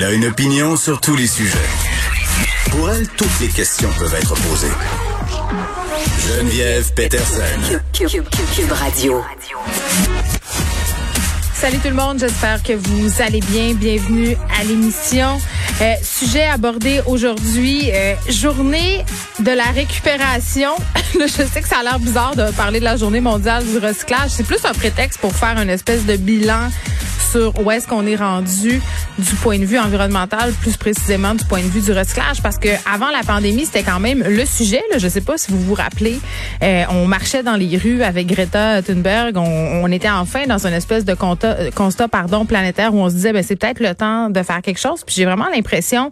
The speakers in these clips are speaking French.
Elle a une opinion sur tous les sujets. Pour elle, toutes les questions peuvent être posées. Geneviève Peterson. Cube, Cube, Cube, Cube Radio. Salut tout le monde, j'espère que vous allez bien. Bienvenue à l'émission. Euh, sujet abordé aujourd'hui, euh, journée de la récupération. Là, je sais que ça a l'air bizarre de parler de la journée mondiale du recyclage. C'est plus un prétexte pour faire une espèce de bilan sur où est-ce qu'on est rendu du point de vue environnemental, plus précisément du point de vue du recyclage, parce que avant la pandémie, c'était quand même le sujet. Là, je sais pas si vous vous rappelez, euh, on marchait dans les rues avec Greta Thunberg, on, on était enfin dans une espèce de constat, constat pardon planétaire où on se disait, ben c'est peut-être le temps de faire quelque chose. Puis j'ai vraiment l'impression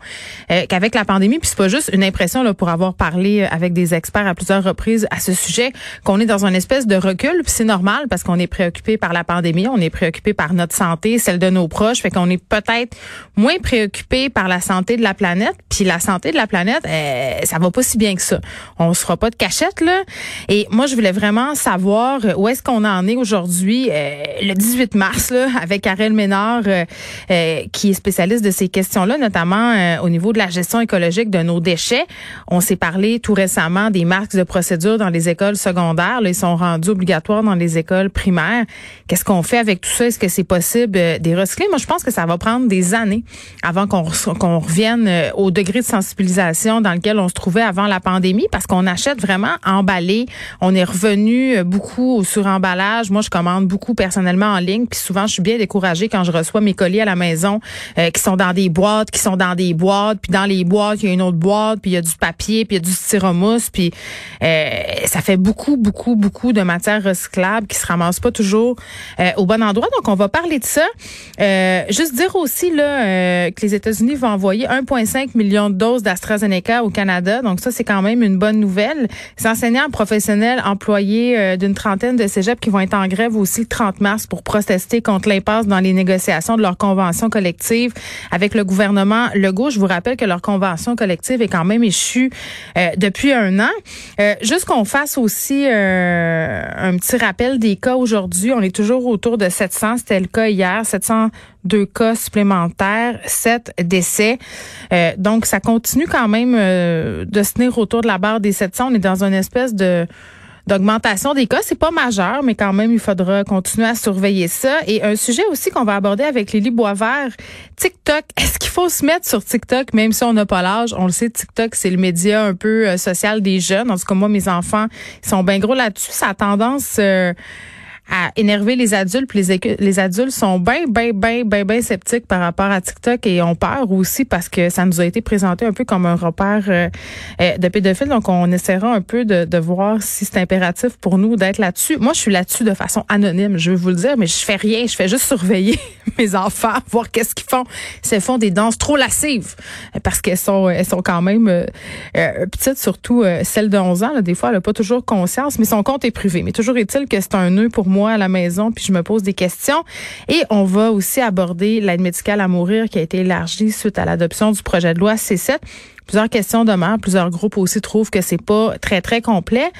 euh, qu'avec la pandémie, puis c'est pas juste une impression là pour avoir parlé avec des experts à plusieurs reprises à ce sujet, qu'on est dans une espèce de recul. Puis c'est normal parce qu'on est préoccupé par la pandémie, on est préoccupé par notre santé celle de nos proches, fait qu'on est peut-être moins préoccupé par la santé de la planète. Puis la santé de la planète, euh, ça va pas si bien que ça. On se fera pas de cachette là. Et moi, je voulais vraiment savoir où est-ce qu'on en est aujourd'hui, euh, le 18 mars, là, avec Karel Ménard, euh, euh, qui est spécialiste de ces questions-là, notamment euh, au niveau de la gestion écologique de nos déchets. On s'est parlé tout récemment des marques de procédure dans les écoles secondaires. Là, ils sont rendus obligatoires dans les écoles primaires. Qu'est-ce qu'on fait avec tout ça? Est-ce que c'est possible des recycler? Moi, je pense que ça va prendre des années avant qu'on revienne euh, au degré de sensibilisation dans lequel on se trouvait avant la pandémie parce qu'on achète vraiment emballé. On est revenu euh, beaucoup au suremballage. Moi, je commande beaucoup personnellement en ligne. Puis souvent, je suis bien découragée quand je reçois mes colis à la maison euh, qui sont dans des boîtes, qui sont dans des boîtes. Puis dans les boîtes, il y a une autre boîte, puis il y a du papier, puis il y a du styromousse. Puis ça fait beaucoup, beaucoup, beaucoup de matières recyclables qui se ramassent pas toujours au bon endroit. Donc, on va parler de ça. Euh, juste dire aussi là euh, que les États-Unis vont envoyer 1,5 million de doses d'AstraZeneca au Canada. Donc ça, c'est quand même une bonne nouvelle. Les enseignants professionnels employés euh, d'une trentaine de cégeps qui vont être en grève aussi le 30 mars pour protester contre l'impasse dans les négociations de leur convention collective avec le gouvernement Legault. Je vous rappelle que leur convention collective est quand même échue euh, depuis un an. Euh, juste qu'on fasse aussi un petit rappel des cas aujourd'hui. On est toujours autour de 700. C'était le cas hier. 702 cas supplémentaires, 7 décès. Euh, donc, ça continue quand même euh, de se tenir autour de la barre des 700. On est dans une espèce de d'augmentation des cas. C'est pas majeur, mais quand même, il faudra continuer à surveiller ça. Et un sujet aussi qu'on va aborder avec Lily Boisvert, TikTok. Est-ce qu'il faut se mettre sur TikTok, même si on n'a pas l'âge? On le sait, TikTok, c'est le média un peu euh, social des jeunes. En tout cas, moi, mes enfants, ils sont bien gros là-dessus. Ça a tendance... à énerver les adultes. Puis les, les adultes sont bien, bien, bien, bien, bien sceptiques par rapport à TikTok et ont peur aussi parce que ça nous a été présenté un peu comme un repère euh, euh, de pédophiles. Donc, on essaiera un peu de, de voir si c'est impératif pour nous d'être là-dessus. Moi, je suis là-dessus de façon anonyme, je vais vous le dire, mais je fais rien. Je fais juste surveiller mes enfants, voir qu'est-ce qu'ils font. S'ils font des danses trop lascives parce qu'elles sont, elles sont quand même euh, euh, petites, surtout euh, celle de 11 ans. Là, des fois, elle n'a pas toujours conscience, mais son compte est privé. Mais toujours est-il que c'est un nœud pour moi à la maison, puis je me pose des questions. Et on va aussi aborder l'aide médicale à mourir qui a été élargie suite à l'adoption du projet de loi C7. Plusieurs questions demeurent. Plusieurs groupes aussi trouvent que c'est pas très, très complet.